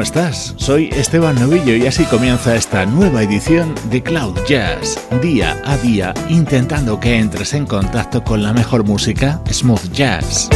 ¿Cómo estás? Soy Esteban Novillo y así comienza esta nueva edición de Cloud Jazz, día a día intentando que entres en contacto con la mejor música, smooth jazz.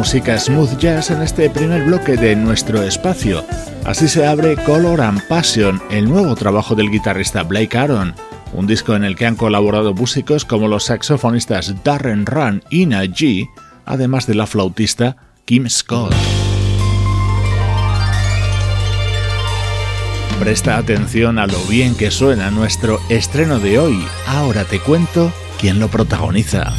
Música smooth jazz en este primer bloque de nuestro espacio. Así se abre Color and Passion, el nuevo trabajo del guitarrista Blake Aaron, un disco en el que han colaborado músicos como los saxofonistas Darren Run y G, además de la flautista Kim Scott. Presta atención a lo bien que suena nuestro estreno de hoy. Ahora te cuento quién lo protagoniza.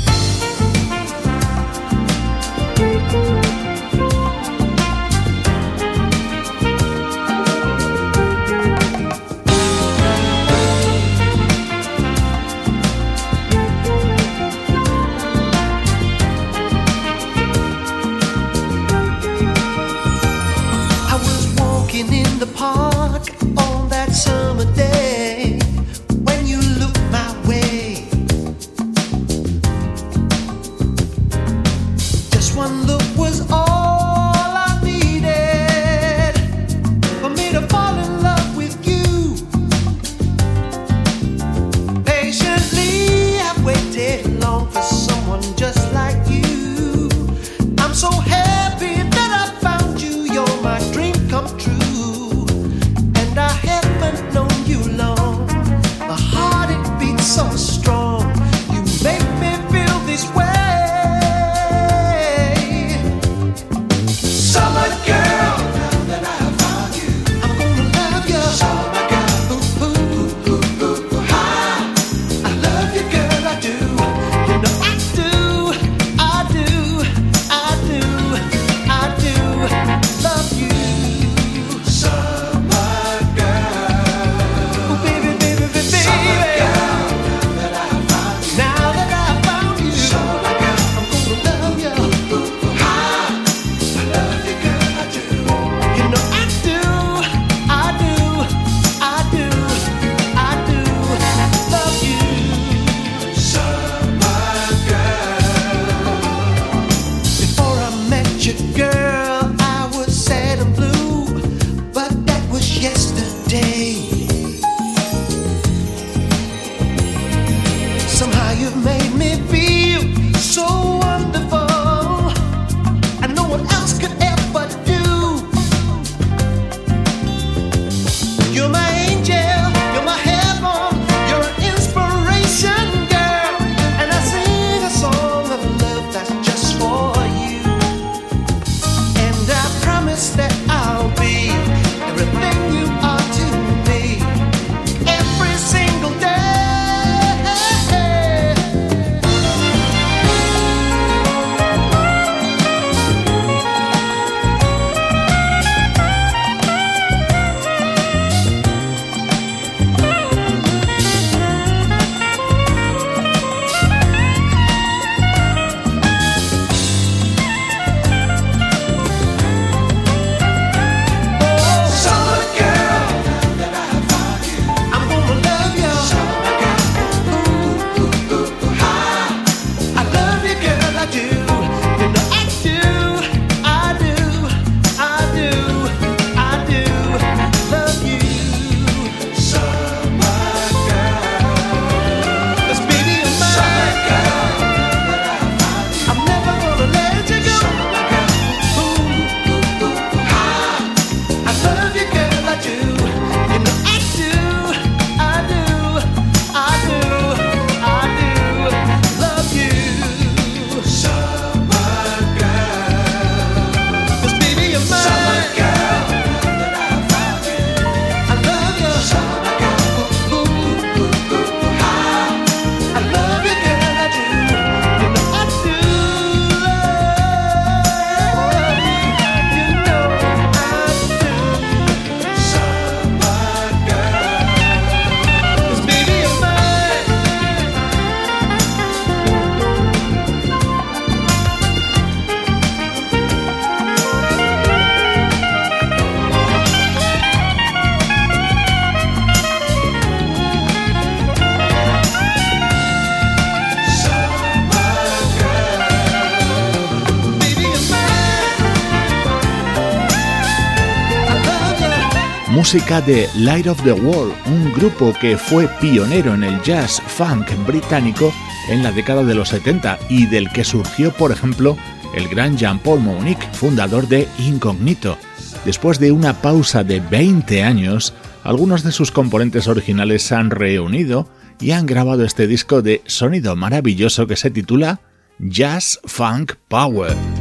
made me feel so música de Light of the World, un grupo que fue pionero en el jazz funk británico en la década de los 70 y del que surgió, por ejemplo, el gran Jean-Paul Monique, fundador de Incognito. Después de una pausa de 20 años, algunos de sus componentes originales se han reunido y han grabado este disco de sonido maravilloso que se titula Jazz Funk Power.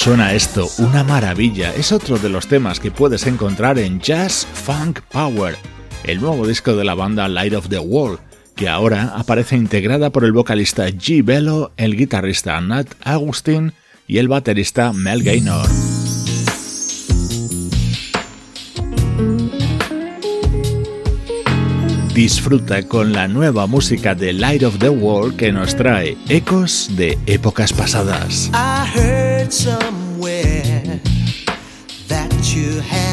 Suena esto? Una maravilla. Es otro de los temas que puedes encontrar en Jazz Funk Power, el nuevo disco de la banda Light of the World, que ahora aparece integrada por el vocalista G. Bello, el guitarrista Nat Agustin y el baterista Mel Gaynor. Disfruta con la nueva música de Light of the World que nos trae ecos de épocas pasadas. Somewhere that you have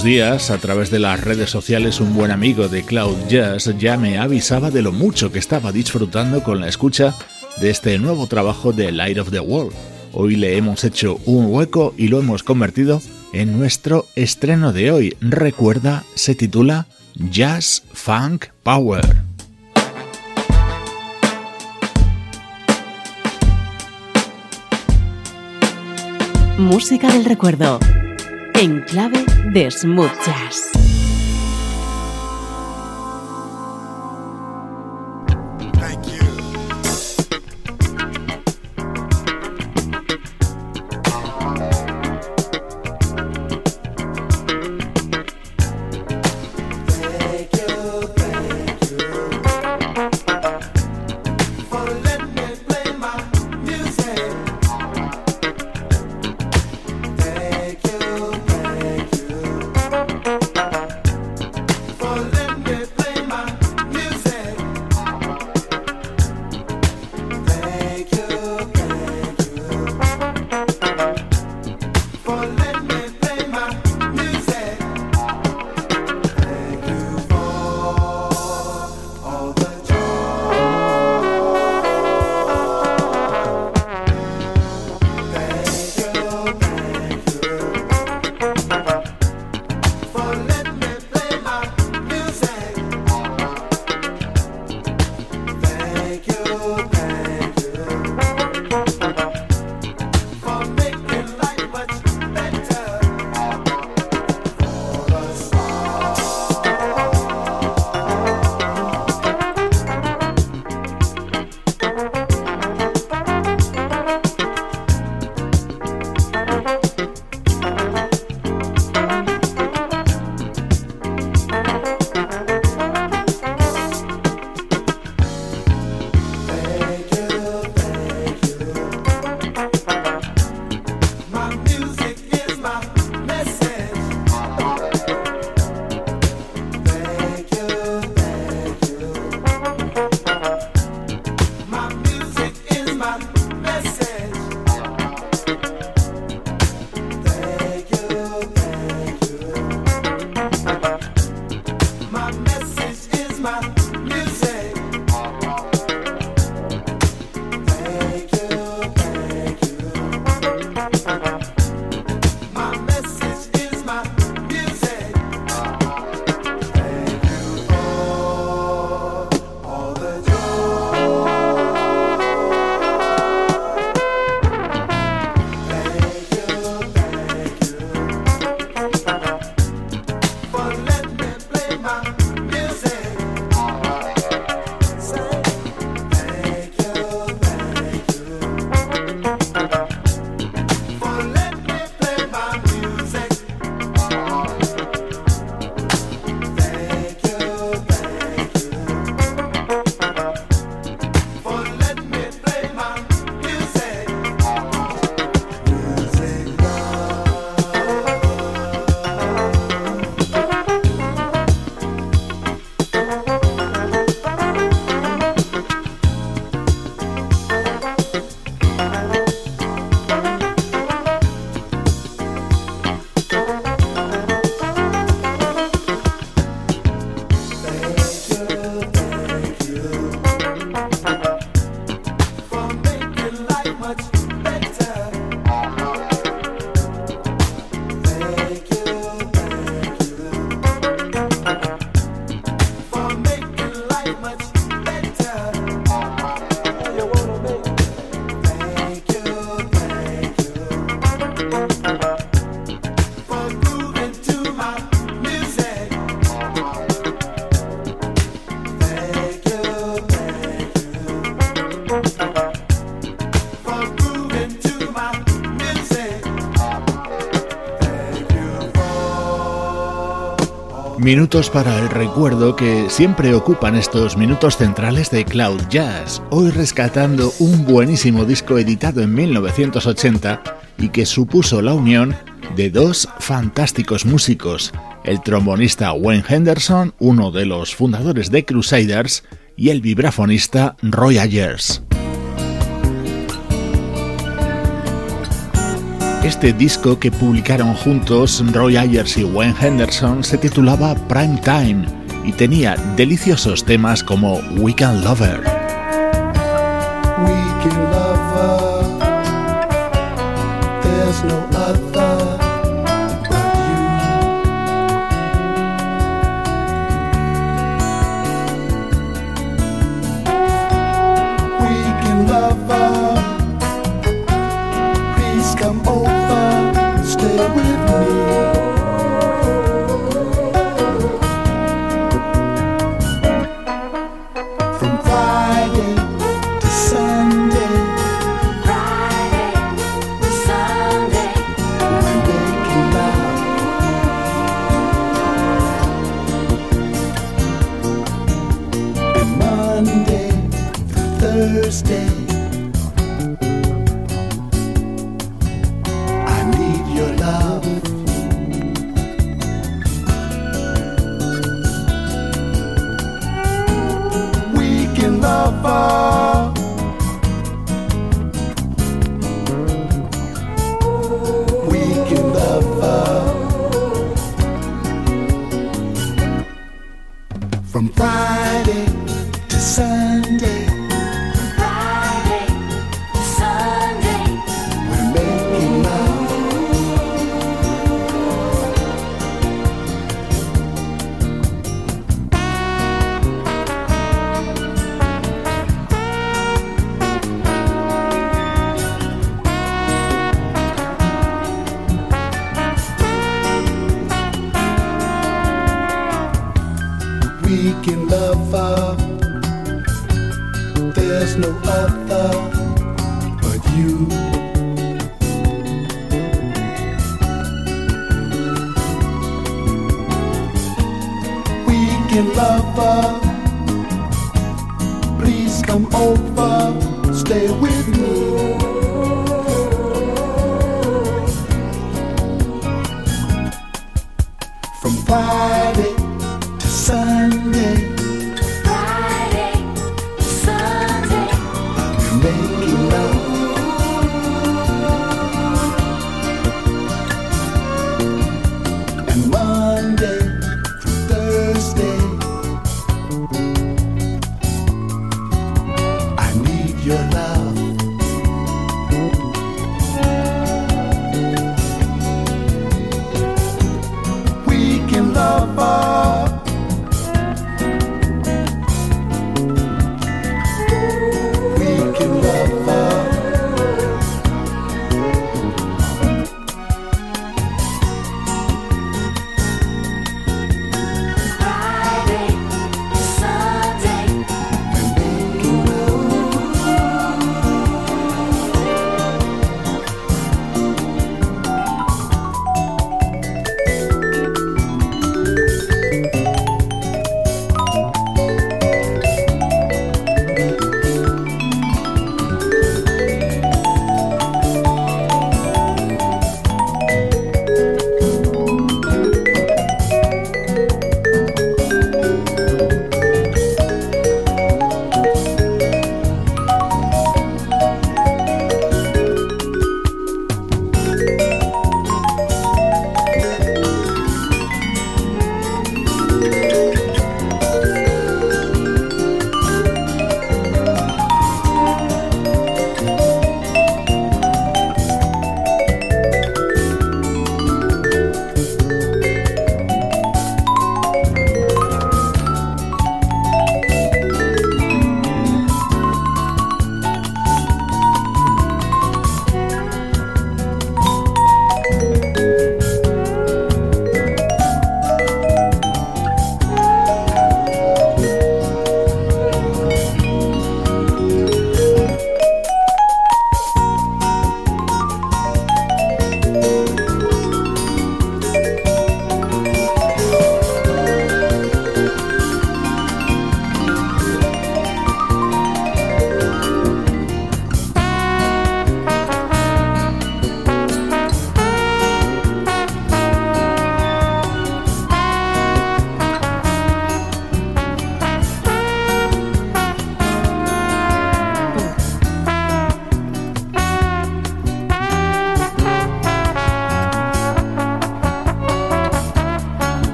unos días, a través de las redes sociales, un buen amigo de Cloud Jazz ya me avisaba de lo mucho que estaba disfrutando con la escucha de este nuevo trabajo de Light of the World. Hoy le hemos hecho un hueco y lo hemos convertido en nuestro estreno de hoy. Recuerda, se titula Jazz Funk Power. Música del recuerdo en clave de smooth. Minutos para el recuerdo que siempre ocupan estos minutos centrales de Cloud Jazz, hoy rescatando un buenísimo disco editado en 1980 y que supuso la unión de dos fantásticos músicos, el trombonista Wayne Henderson, uno de los fundadores de Crusaders, y el vibrafonista Roy Ayers. Este disco que publicaron juntos Roy Ayers y Wayne Henderson se titulaba Prime Time y tenía deliciosos temas como Weekend Lover.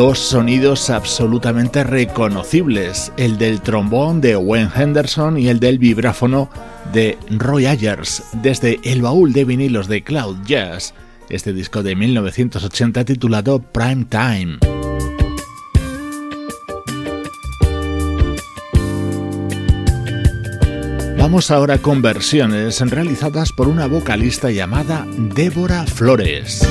Dos sonidos absolutamente reconocibles, el del trombón de Wayne Henderson y el del vibráfono de Roy Ayers, desde el baúl de vinilos de Cloud Jazz, este disco de 1980 titulado Prime Time. Vamos ahora con versiones realizadas por una vocalista llamada Débora Flores.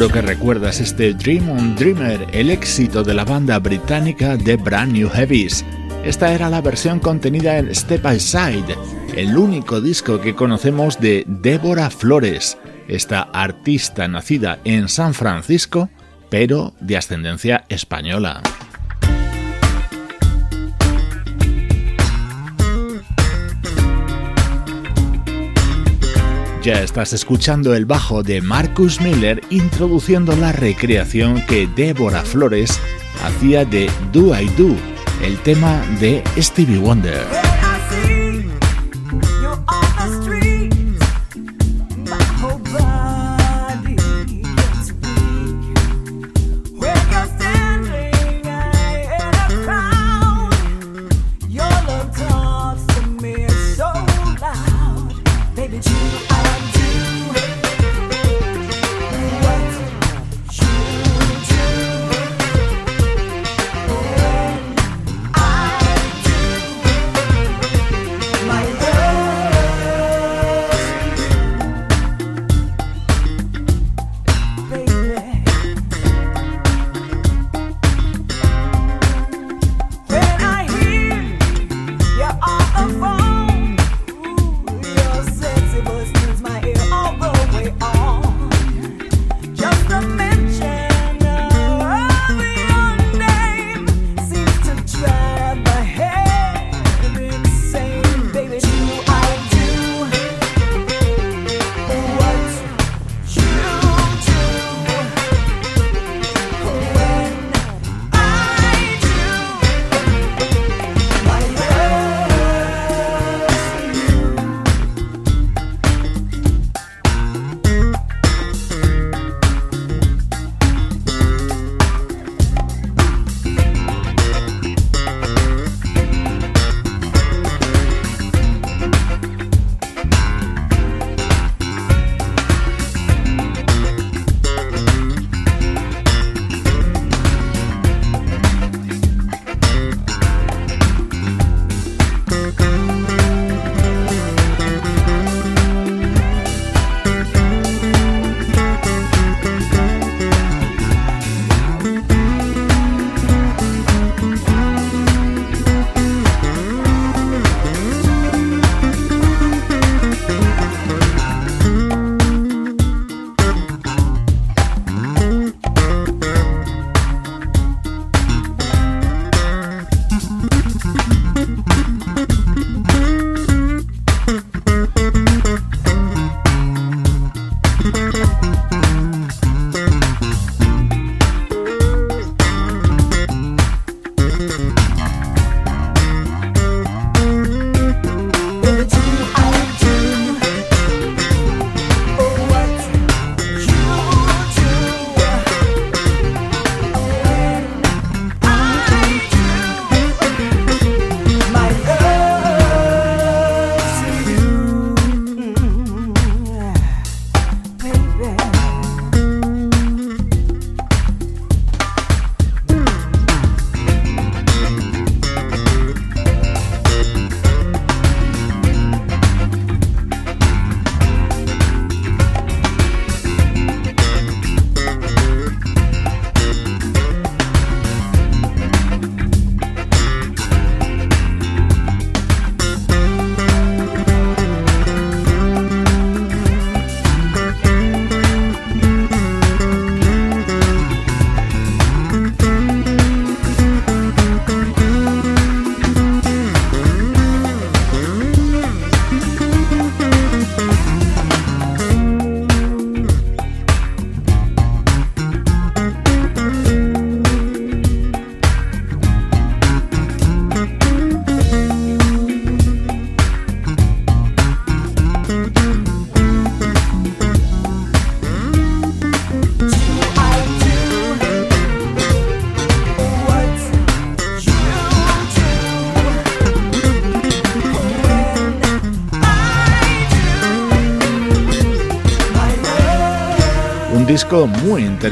Seguro que recuerdas este Dream on Dreamer, el éxito de la banda británica The Brand New Heavies. Esta era la versión contenida en Step by Side, el único disco que conocemos de Débora Flores, esta artista nacida en San Francisco, pero de ascendencia española. Ya estás escuchando el bajo de Marcus Miller introduciendo la recreación que Débora Flores hacía de Do I Do, el tema de Stevie Wonder.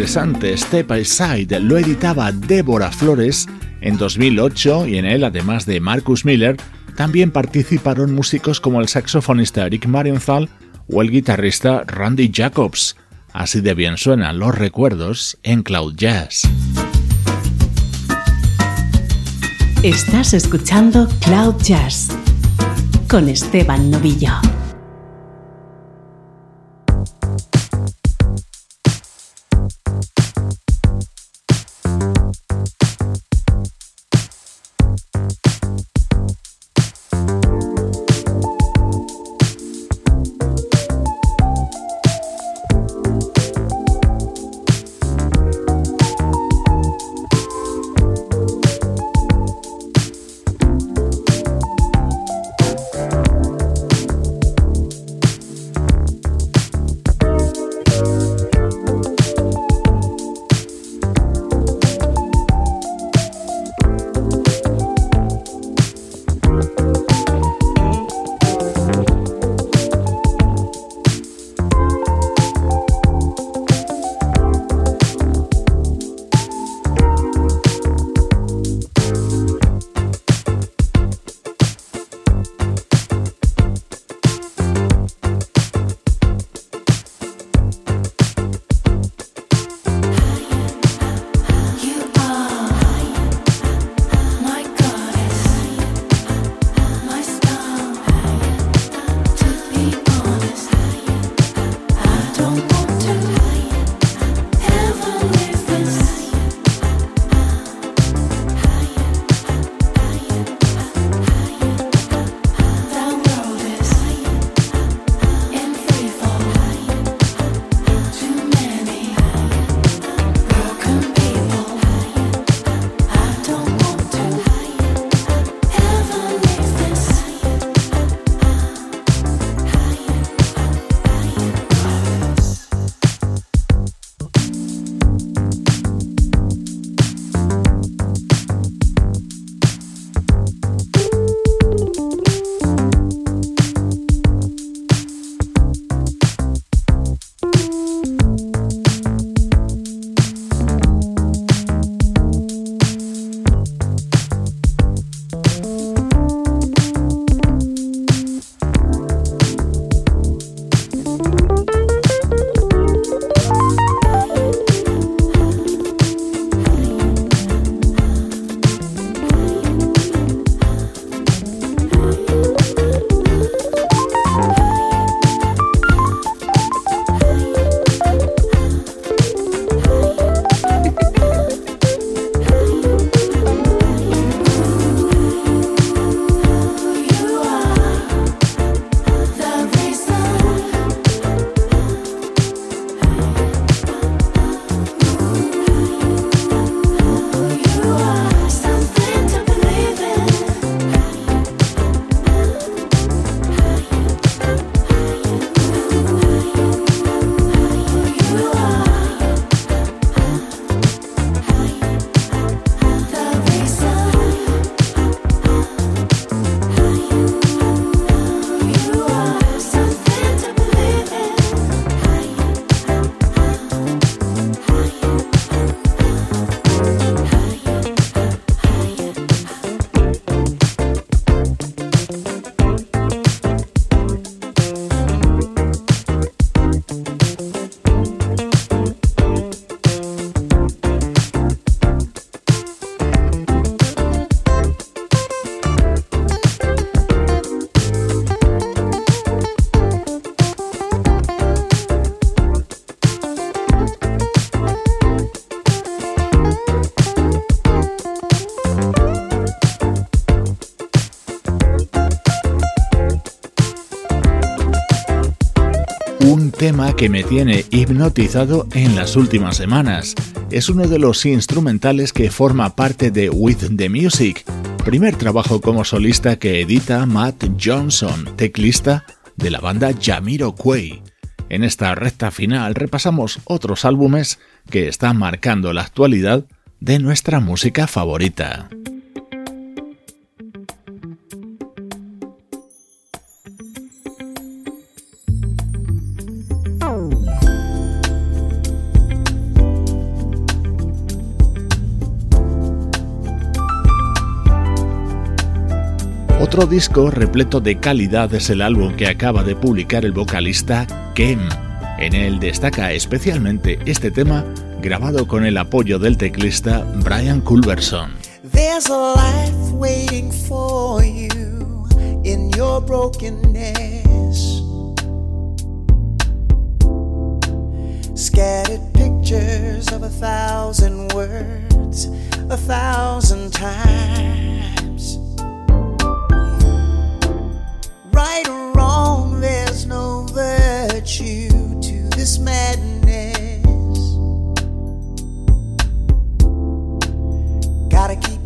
Interesante, Step Aside, lo editaba Débora Flores en 2008 y en él, además de Marcus Miller, también participaron músicos como el saxofonista Eric Marienthal o el guitarrista Randy Jacobs. Así de bien suenan los recuerdos en Cloud Jazz. Estás escuchando Cloud Jazz con Esteban Novillo. Tema que me tiene hipnotizado en las últimas semanas. Es uno de los instrumentales que forma parte de With the Music, primer trabajo como solista que edita Matt Johnson, teclista de la banda Jamiroquai. En esta recta final repasamos otros álbumes que están marcando la actualidad de nuestra música favorita. Otro disco repleto de calidad es el álbum que acaba de publicar el vocalista Kem. En él destaca especialmente este tema grabado con el apoyo del teclista Brian Culberson. Scattered pictures of a thousand words, a thousand times. Right or wrong, there's no virtue to this madness. Gotta keep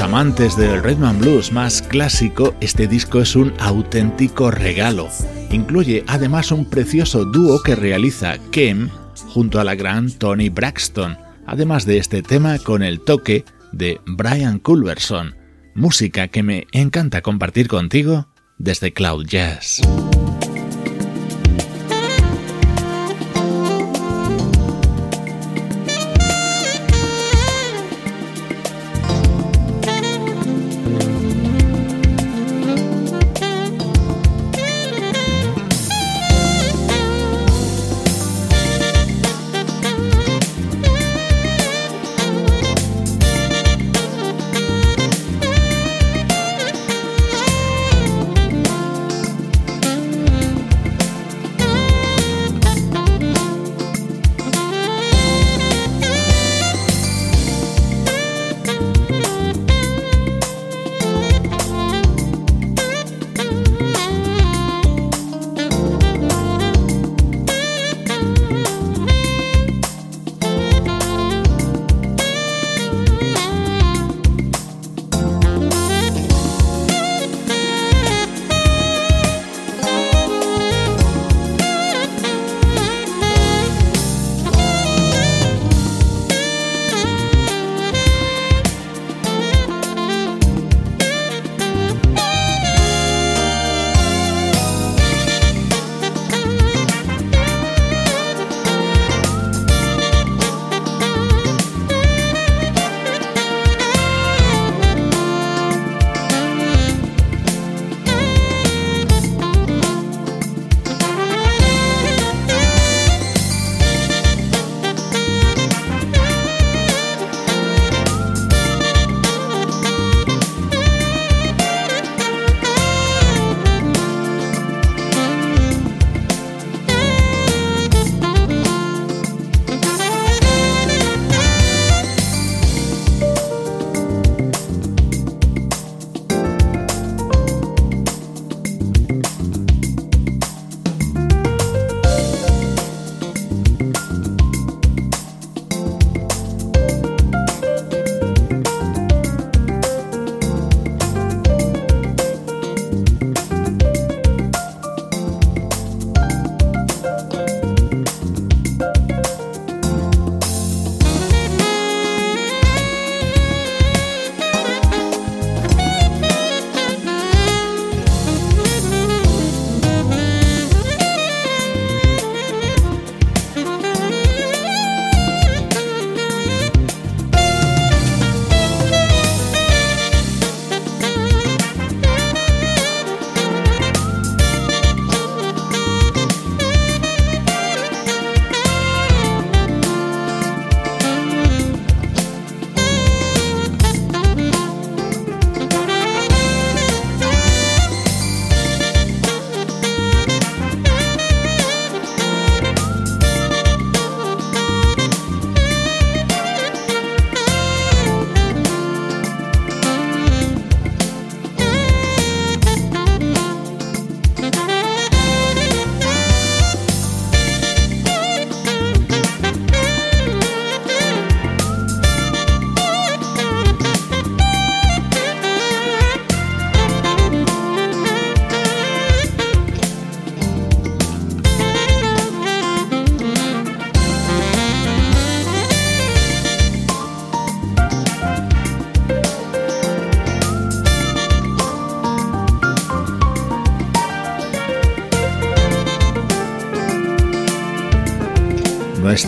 amantes del and blues más clásico, este disco es un auténtico regalo. Incluye además un precioso dúo que realiza Kem junto a la gran Tony Braxton, además de este tema con el toque de Brian Culberson, música que me encanta compartir contigo desde Cloud Jazz.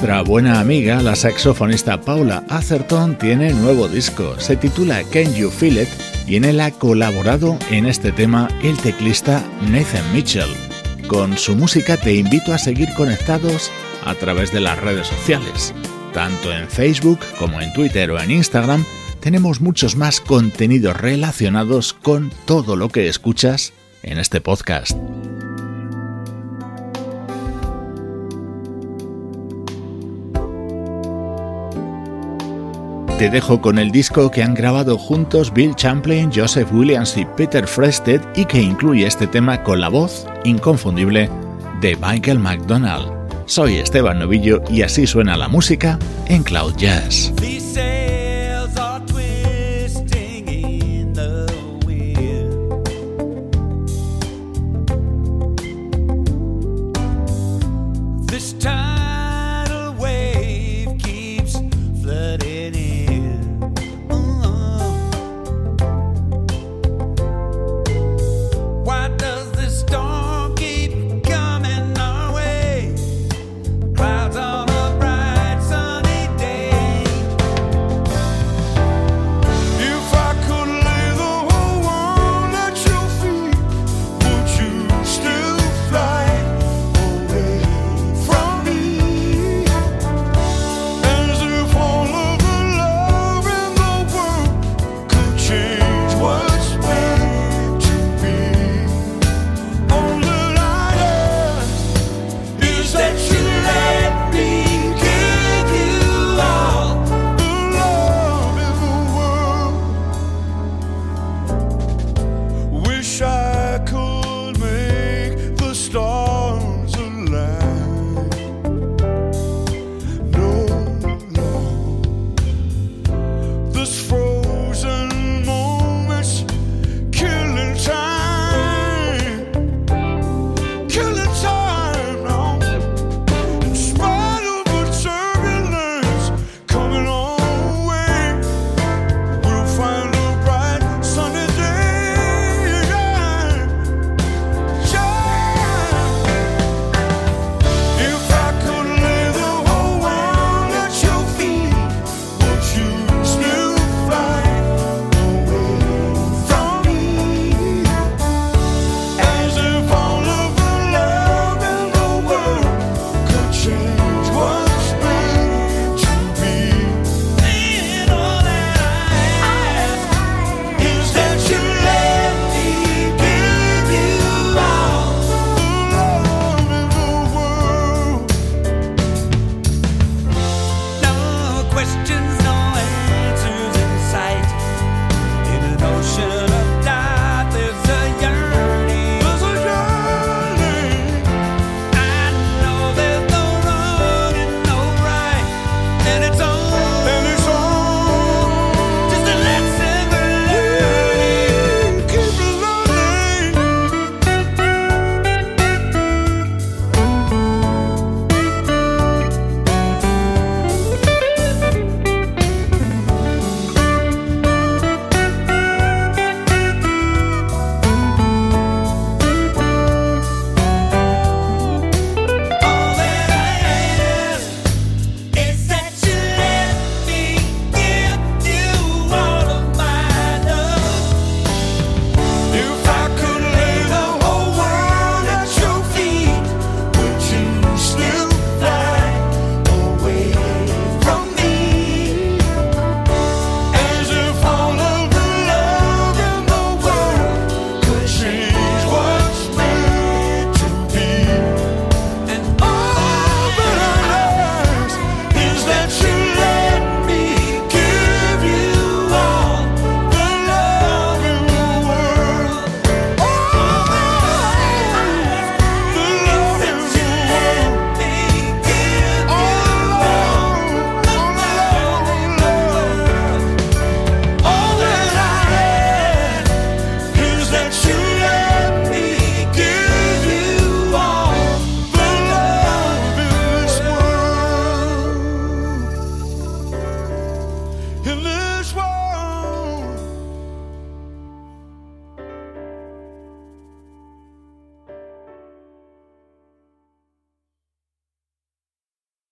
Nuestra buena amiga, la saxofonista Paula Atherton, tiene nuevo disco. Se titula Can You Feel It y en él ha colaborado en este tema el teclista Nathan Mitchell. Con su música te invito a seguir conectados a través de las redes sociales. Tanto en Facebook como en Twitter o en Instagram tenemos muchos más contenidos relacionados con todo lo que escuchas en este podcast. Te dejo con el disco que han grabado juntos Bill Champlain, Joseph Williams y Peter Frested y que incluye este tema con la voz inconfundible de Michael McDonald. Soy Esteban Novillo y así suena la música en Cloud Jazz.